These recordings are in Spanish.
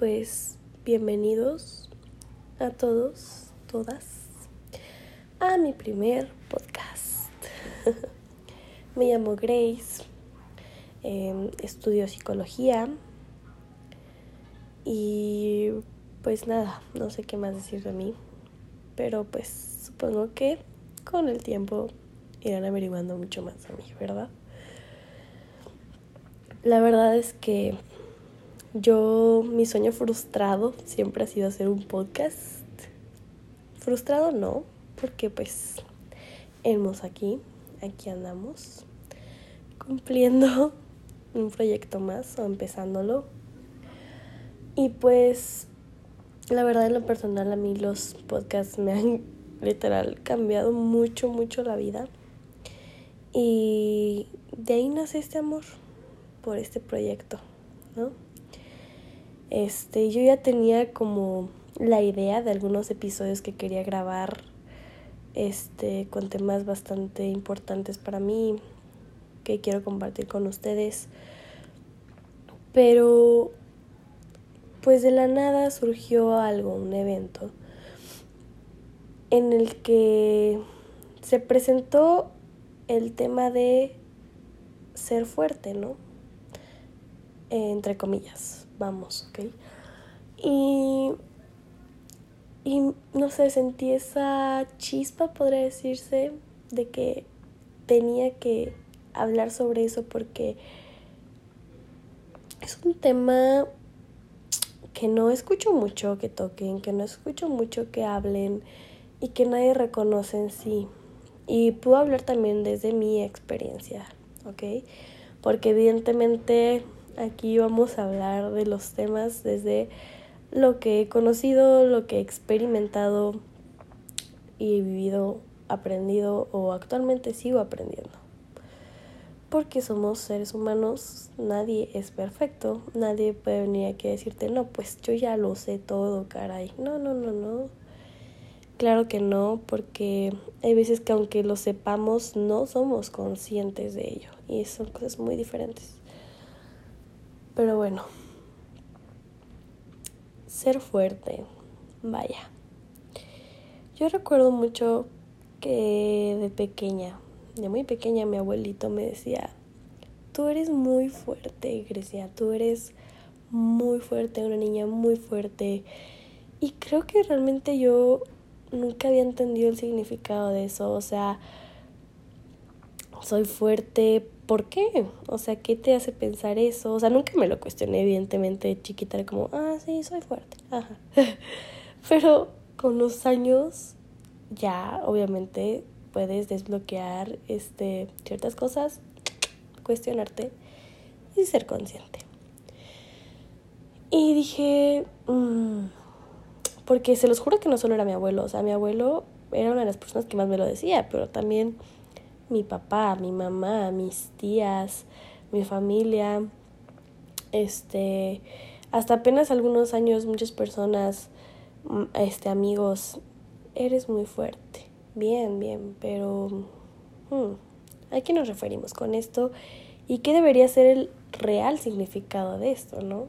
pues bienvenidos a todos, todas, a mi primer podcast. Me llamo Grace, em, estudio psicología y pues nada, no sé qué más decir de mí, pero pues supongo que con el tiempo irán averiguando mucho más de mí, ¿verdad? La verdad es que yo, mi sueño frustrado siempre ha sido hacer un podcast. Frustrado no, porque pues hemos aquí, aquí andamos, cumpliendo un proyecto más o empezándolo. Y pues, la verdad en lo personal a mí los podcasts me han literal cambiado mucho, mucho la vida. Y de ahí nace este amor por este proyecto, ¿no? Este, yo ya tenía como la idea de algunos episodios que quería grabar este con temas bastante importantes para mí que quiero compartir con ustedes. Pero pues de la nada surgió algo, un evento en el que se presentó el tema de ser fuerte, ¿no? Entre comillas vamos, ¿ok? Y, y no sé, sentí esa chispa, podría decirse, de que tenía que hablar sobre eso porque es un tema que no escucho mucho que toquen, que no escucho mucho que hablen y que nadie reconoce en sí. Y puedo hablar también desde mi experiencia, ¿ok? Porque evidentemente Aquí vamos a hablar de los temas desde lo que he conocido, lo que he experimentado y he vivido, aprendido o actualmente sigo aprendiendo. Porque somos seres humanos, nadie es perfecto, nadie puede venir aquí a decirte, no, pues yo ya lo sé todo, caray. No, no, no, no. Claro que no, porque hay veces que aunque lo sepamos, no somos conscientes de ello. Y son cosas muy diferentes. Pero bueno, ser fuerte, vaya. Yo recuerdo mucho que de pequeña, de muy pequeña, mi abuelito me decía, tú eres muy fuerte, Grecia, tú eres muy fuerte, una niña muy fuerte. Y creo que realmente yo nunca había entendido el significado de eso, o sea, soy fuerte ¿por qué? O sea, ¿qué te hace pensar eso? O sea, nunca me lo cuestioné, evidentemente, chiquita, como, ah, sí, soy fuerte. Ajá. Pero con los años, ya, obviamente, puedes desbloquear este, ciertas cosas, cuestionarte y ser consciente. Y dije, mm", porque se los juro que no solo era mi abuelo, o sea, mi abuelo era una de las personas que más me lo decía, pero también mi papá, mi mamá, mis tías, mi familia, este, hasta apenas algunos años muchas personas, mm, este, amigos, eres muy fuerte. Bien, bien, pero hmm, ¿a qué nos referimos con esto? ¿Y qué debería ser el real significado de esto, no?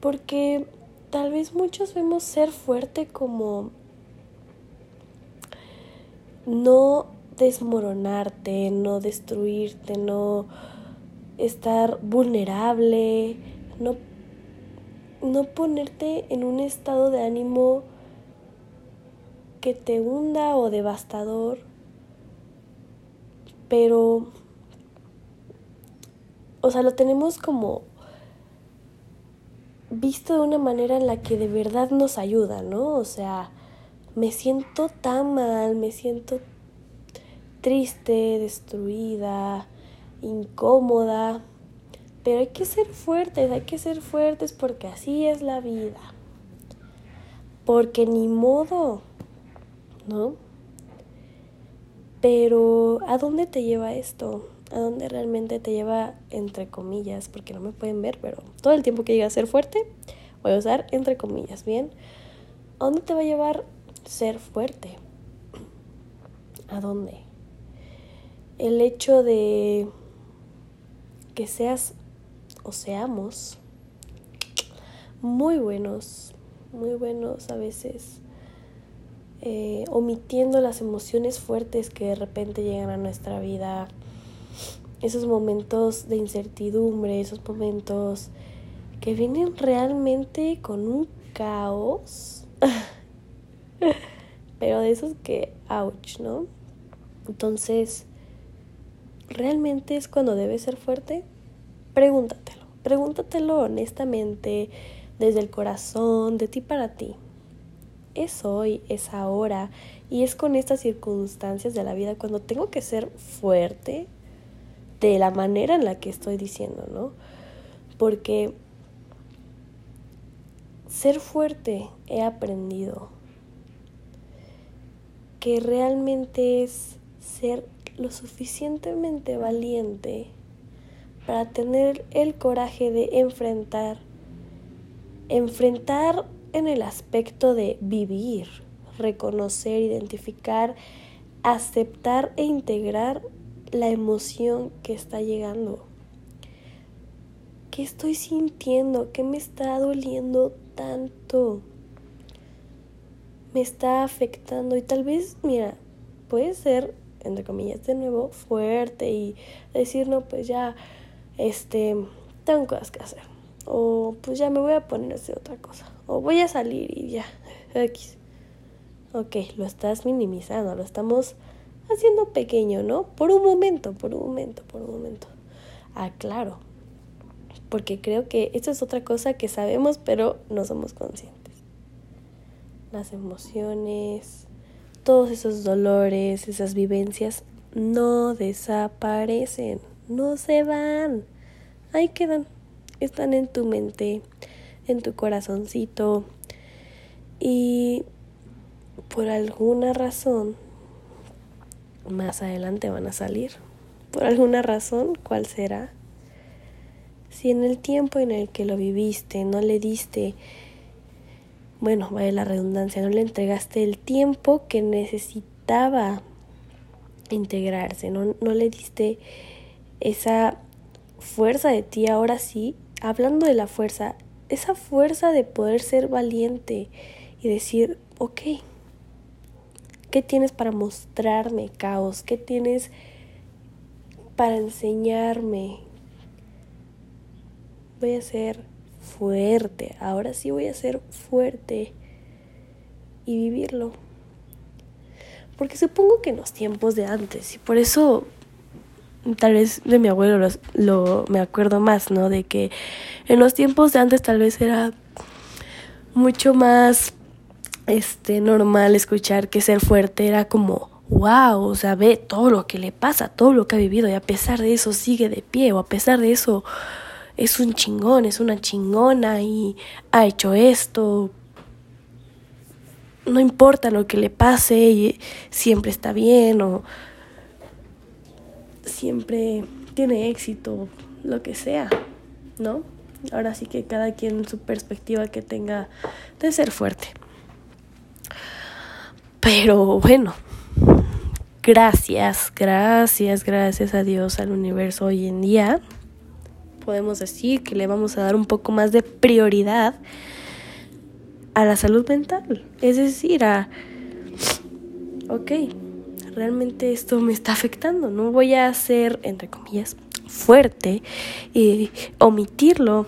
Porque tal vez muchos vemos ser fuerte como no desmoronarte, no destruirte, no estar vulnerable, no, no ponerte en un estado de ánimo que te hunda o devastador, pero, o sea, lo tenemos como visto de una manera en la que de verdad nos ayuda, ¿no? O sea, me siento tan mal, me siento triste, destruida, incómoda. Pero hay que ser fuertes, hay que ser fuertes porque así es la vida. Porque ni modo, ¿no? Pero ¿a dónde te lleva esto? ¿A dónde realmente te lleva entre comillas? Porque no me pueden ver, pero todo el tiempo que llega a ser fuerte, voy a usar entre comillas, ¿bien? ¿A dónde te va a llevar ser fuerte? ¿A dónde? El hecho de que seas o seamos muy buenos, muy buenos a veces, eh, omitiendo las emociones fuertes que de repente llegan a nuestra vida, esos momentos de incertidumbre, esos momentos que vienen realmente con un caos, pero de esos que, ouch, ¿no? Entonces, ¿realmente es cuando debes ser fuerte? Pregúntatelo, pregúntatelo honestamente, desde el corazón, de ti para ti. Es hoy, es ahora, y es con estas circunstancias de la vida cuando tengo que ser fuerte de la manera en la que estoy diciendo, ¿no? Porque ser fuerte he aprendido que realmente es ser lo suficientemente valiente para tener el coraje de enfrentar, enfrentar en el aspecto de vivir, reconocer, identificar, aceptar e integrar la emoción que está llegando. ¿Qué estoy sintiendo? ¿Qué me está doliendo tanto? Me está afectando y tal vez, mira, puede ser, entre comillas, de nuevo, fuerte y decir, no, pues ya, este, tengo cosas que hacer. O pues ya me voy a poner a otra cosa. O voy a salir y ya. Ok, lo estás minimizando, lo estamos haciendo pequeño, ¿no? Por un momento, por un momento, por un momento. Ah, claro, porque creo que esto es otra cosa que sabemos pero no somos conscientes. Las emociones, todos esos dolores, esas vivencias no desaparecen, no se van, ahí quedan, están en tu mente, en tu corazoncito y por alguna razón más adelante van a salir. Por alguna razón, ¿cuál será? Si en el tiempo en el que lo viviste no le diste, bueno, vaya la redundancia, no le entregaste el tiempo que necesitaba integrarse, no, no le diste esa fuerza de ti, ahora sí, hablando de la fuerza, esa fuerza de poder ser valiente y decir, ok, ¿qué tienes para mostrarme, caos? ¿Qué tienes para enseñarme? voy a ser fuerte, ahora sí voy a ser fuerte y vivirlo. Porque supongo que en los tiempos de antes, y por eso tal vez de mi abuelo lo, me acuerdo más, ¿no? De que en los tiempos de antes tal vez era mucho más este normal escuchar que ser fuerte era como wow, o sea, ve todo lo que le pasa, todo lo que ha vivido y a pesar de eso sigue de pie o a pesar de eso es un chingón, es una chingona y ha hecho esto. No importa lo que le pase, siempre está bien o siempre tiene éxito, lo que sea, ¿no? Ahora sí que cada quien su perspectiva que tenga de ser fuerte. Pero bueno, gracias, gracias, gracias a Dios, al universo hoy en día podemos decir que le vamos a dar un poco más de prioridad a la salud mental. Es decir, a, ok, realmente esto me está afectando, no voy a ser, entre comillas, fuerte y omitirlo.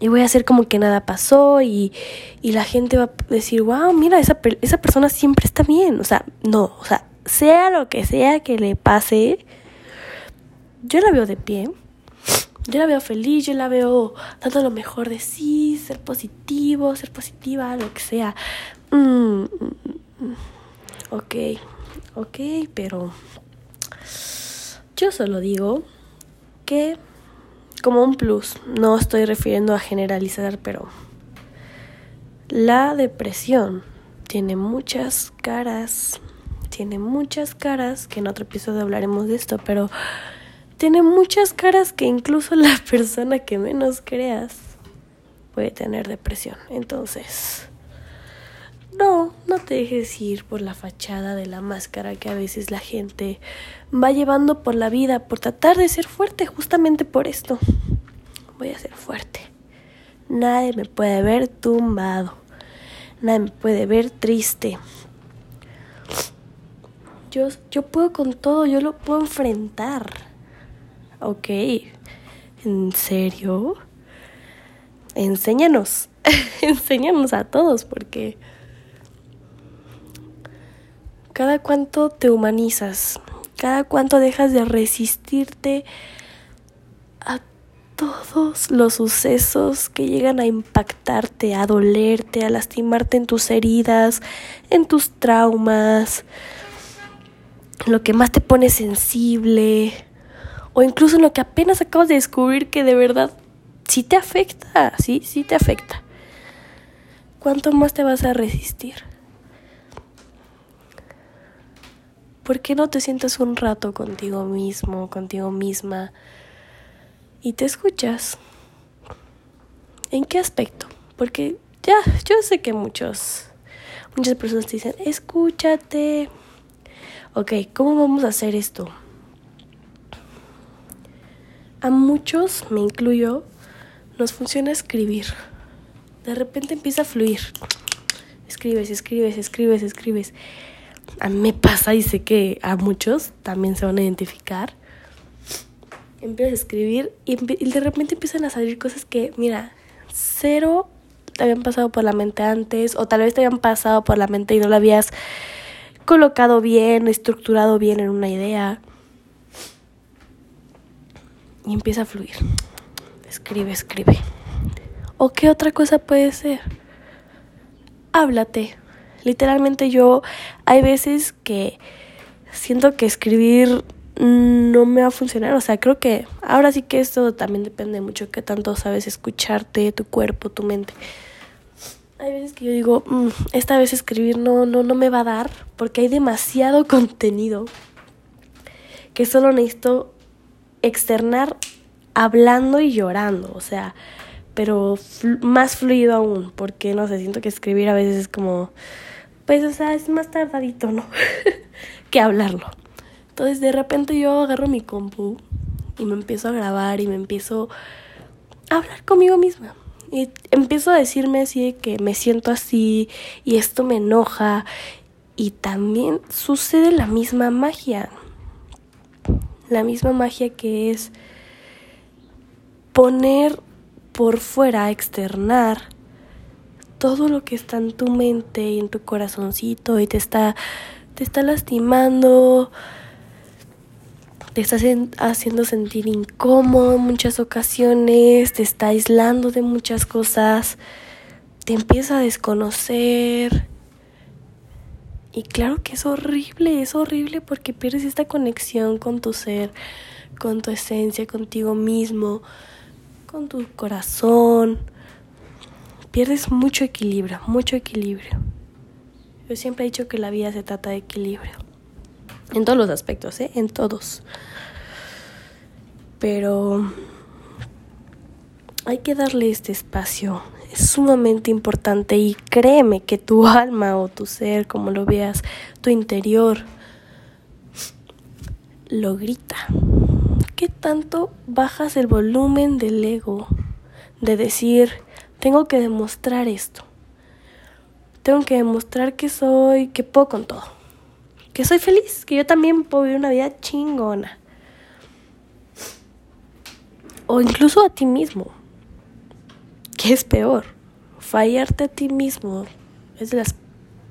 Y voy a hacer como que nada pasó y, y la gente va a decir, wow, mira, esa, esa persona siempre está bien. O sea, no, o sea, sea lo que sea que le pase, yo la veo de pie yo la veo feliz, yo la veo dando lo mejor de sí, ser positivo, ser positiva, lo que sea. Mm, mm, mm, ok, ok, pero yo solo digo que como un plus, no estoy refiriendo a generalizar, pero la depresión tiene muchas caras, tiene muchas caras, que en otro episodio hablaremos de esto, pero tiene muchas caras que incluso la persona que menos creas puede tener depresión. Entonces, no, no te dejes ir por la fachada de la máscara que a veces la gente va llevando por la vida por tratar de ser fuerte justamente por esto. Voy a ser fuerte. Nadie me puede ver tumbado. Nadie me puede ver triste. Yo, yo puedo con todo, yo lo puedo enfrentar. Ok, ¿en serio? Enséñanos, enséñanos a todos porque cada cuánto te humanizas, cada cuánto dejas de resistirte a todos los sucesos que llegan a impactarte, a dolerte, a lastimarte en tus heridas, en tus traumas, lo que más te pone sensible, o incluso en lo que apenas acabas de descubrir que de verdad sí te afecta, sí, sí te afecta. ¿Cuánto más te vas a resistir? ¿Por qué no te sientas un rato contigo mismo, contigo misma y te escuchas? ¿En qué aspecto? Porque ya, yo sé que muchos, muchas personas te dicen, escúchate. Ok, ¿cómo vamos a hacer esto? A muchos, me incluyo, nos funciona escribir. De repente empieza a fluir. Escribes, escribes, escribes, escribes a mí me pasa y sé que a muchos también se van a identificar. Empiezas a escribir y, de repente empiezan a salir cosas que, mira, cero te habían pasado por la mente antes o tal vez te habían pasado por la mente y no la habías colocado bien, estructurado bien en una idea. Y empieza a fluir. Escribe, escribe. ¿O qué otra cosa puede ser? Háblate Literalmente yo hay veces que siento que escribir no me va a funcionar. O sea, creo que ahora sí que esto también depende mucho de qué tanto sabes escucharte, tu cuerpo, tu mente. Hay veces que yo digo, mm, esta vez escribir no, no, no me va a dar porque hay demasiado contenido que solo necesito externar hablando y llorando. O sea, pero más fluido aún, porque no sé, siento que escribir a veces es como pues, o sea, es más tardadito, ¿no? que hablarlo. Entonces, de repente yo agarro mi compu y me empiezo a grabar y me empiezo a hablar conmigo misma. Y empiezo a decirme así que me siento así y esto me enoja. Y también sucede la misma magia. La misma magia que es poner por fuera, externar todo lo que está en tu mente y en tu corazoncito y te está, te está lastimando, te está haciendo sentir incómodo en muchas ocasiones, te está aislando de muchas cosas, te empieza a desconocer. Y claro que es horrible, es horrible porque pierdes esta conexión con tu ser, con tu esencia, contigo mismo, con tu corazón pierdes mucho equilibrio, mucho equilibrio. Yo siempre he dicho que la vida se trata de equilibrio. En todos los aspectos, ¿eh? En todos. Pero hay que darle este espacio. Es sumamente importante y créeme que tu alma o tu ser, como lo veas, tu interior, lo grita. ¿Qué tanto bajas el volumen del ego? De decir, tengo que demostrar esto. Tengo que demostrar que soy, que puedo con todo. Que soy feliz, que yo también puedo vivir una vida chingona. O incluso a ti mismo. ¿Qué es peor? Fallarte a ti mismo es de las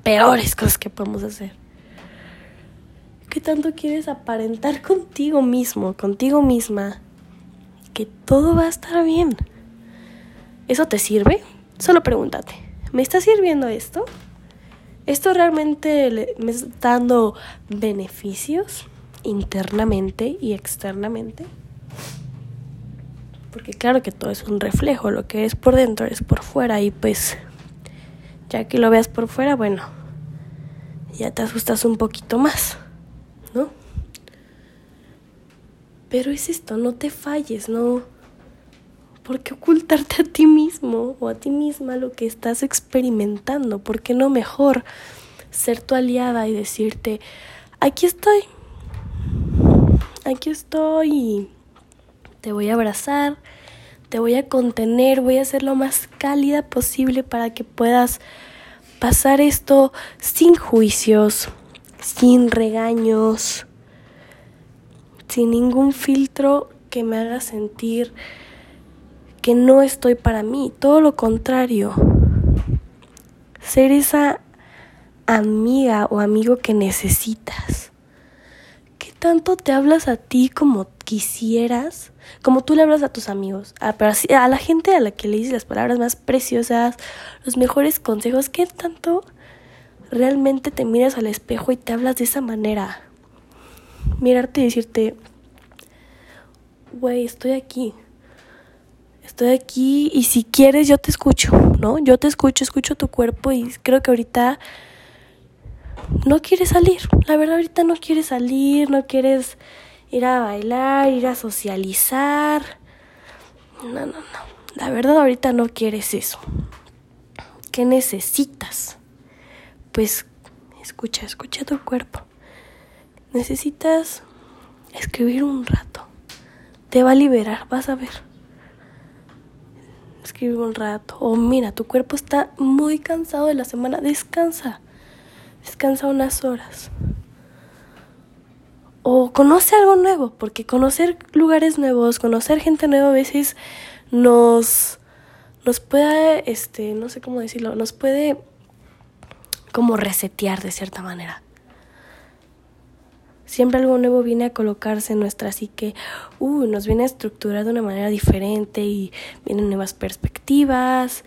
peores cosas que podemos hacer. ¿Qué tanto quieres aparentar contigo mismo, contigo misma? Que todo va a estar bien. ¿Eso te sirve? Solo pregúntate, ¿me está sirviendo esto? ¿Esto realmente me está dando beneficios internamente y externamente? Porque claro que todo es un reflejo, lo que es por dentro es por fuera y pues ya que lo veas por fuera, bueno, ya te asustas un poquito más, ¿no? Pero es esto, no te falles, no ¿Por qué ocultarte a ti mismo o a ti misma lo que estás experimentando? ¿Por qué no mejor ser tu aliada y decirte, aquí estoy, aquí estoy te voy a abrazar, te voy a contener, voy a ser lo más cálida posible para que puedas pasar esto sin juicios, sin regaños, sin ningún filtro que me haga sentir que no estoy para mí, todo lo contrario. Ser esa amiga o amigo que necesitas. ¿Qué tanto te hablas a ti como quisieras? Como tú le hablas a tus amigos, a, a la gente a la que le dices las palabras más preciosas, los mejores consejos. ¿Qué tanto realmente te miras al espejo y te hablas de esa manera? Mirarte y decirte, güey, estoy aquí estoy aquí y si quieres yo te escucho, ¿no? Yo te escucho, escucho tu cuerpo y creo que ahorita no quieres salir. La verdad ahorita no quieres salir, no quieres ir a bailar, ir a socializar. No, no, no. La verdad ahorita no quieres eso. ¿Qué necesitas? Pues escucha, escucha tu cuerpo. Necesitas escribir un rato. Te va a liberar, vas a ver escribir un rato. O mira, tu cuerpo está muy cansado de la semana, descansa. Descansa unas horas. O conoce algo nuevo, porque conocer lugares nuevos, conocer gente nueva a veces nos nos puede este, no sé cómo decirlo, nos puede como resetear de cierta manera. Siempre algo nuevo viene a colocarse en nuestra psique, uh, nos viene a estructurar de una manera diferente y vienen nuevas perspectivas,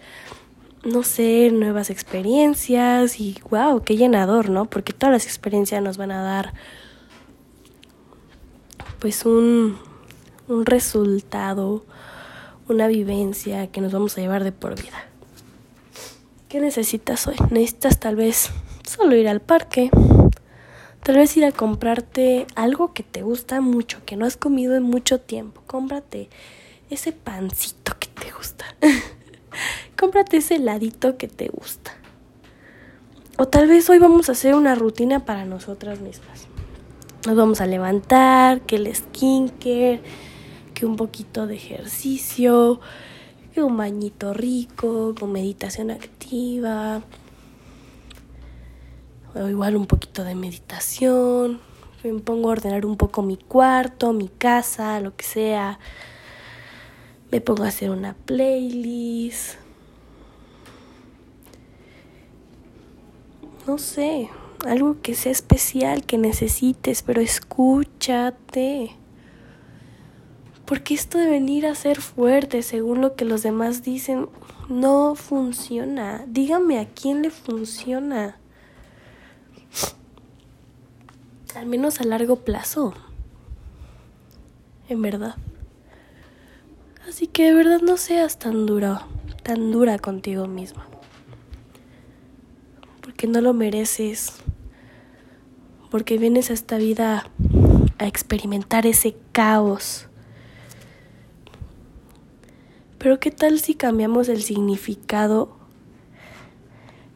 no sé, nuevas experiencias y wow, qué llenador, ¿no? Porque todas las experiencias nos van a dar pues un, un resultado, una vivencia que nos vamos a llevar de por vida. ¿Qué necesitas hoy? Necesitas tal vez solo ir al parque, Tal vez ir a comprarte algo que te gusta mucho, que no has comido en mucho tiempo. Cómprate ese pancito que te gusta. Cómprate ese heladito que te gusta. O tal vez hoy vamos a hacer una rutina para nosotras mismas. Nos vamos a levantar, que el skincare, que un poquito de ejercicio, que un bañito rico, con meditación activa, o igual un poquito de meditación, me pongo a ordenar un poco mi cuarto, mi casa, lo que sea. Me pongo a hacer una playlist. No sé, algo que sea especial, que necesites, pero escúchate. Porque esto de venir a ser fuerte según lo que los demás dicen no funciona. Dígame a quién le funciona al menos a largo plazo. En verdad. Así que de verdad no seas tan dura, tan dura contigo misma. Porque no lo mereces. Porque vienes a esta vida a experimentar ese caos. Pero ¿qué tal si cambiamos el significado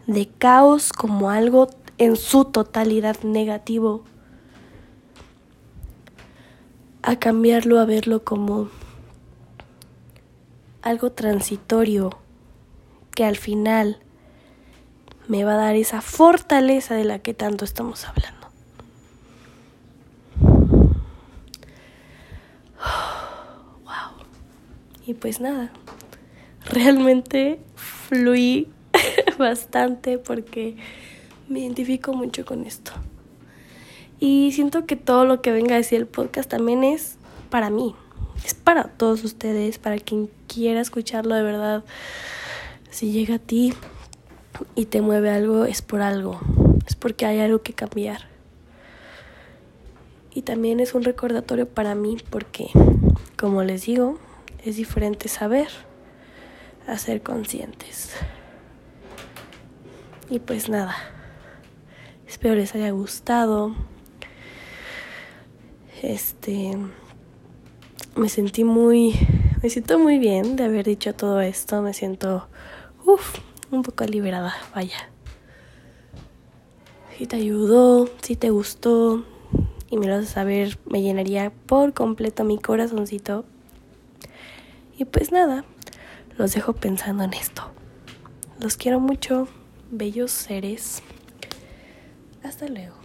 de caos como algo en su totalidad negativo a cambiarlo a verlo como algo transitorio que al final me va a dar esa fortaleza de la que tanto estamos hablando. Wow. Y pues nada, realmente fluí bastante porque me identifico mucho con esto. Y siento que todo lo que venga a decir el podcast también es para mí. Es para todos ustedes, para quien quiera escucharlo de verdad. Si llega a ti y te mueve algo, es por algo. Es porque hay algo que cambiar. Y también es un recordatorio para mí porque, como les digo, es diferente saber a ser conscientes. Y pues nada, espero les haya gustado. Este, me sentí muy, me siento muy bien de haber dicho todo esto, me siento, uff, un poco liberada, vaya. Si te ayudó, si te gustó y me lo a saber, me llenaría por completo mi corazoncito. Y pues nada, los dejo pensando en esto. Los quiero mucho, bellos seres. Hasta luego.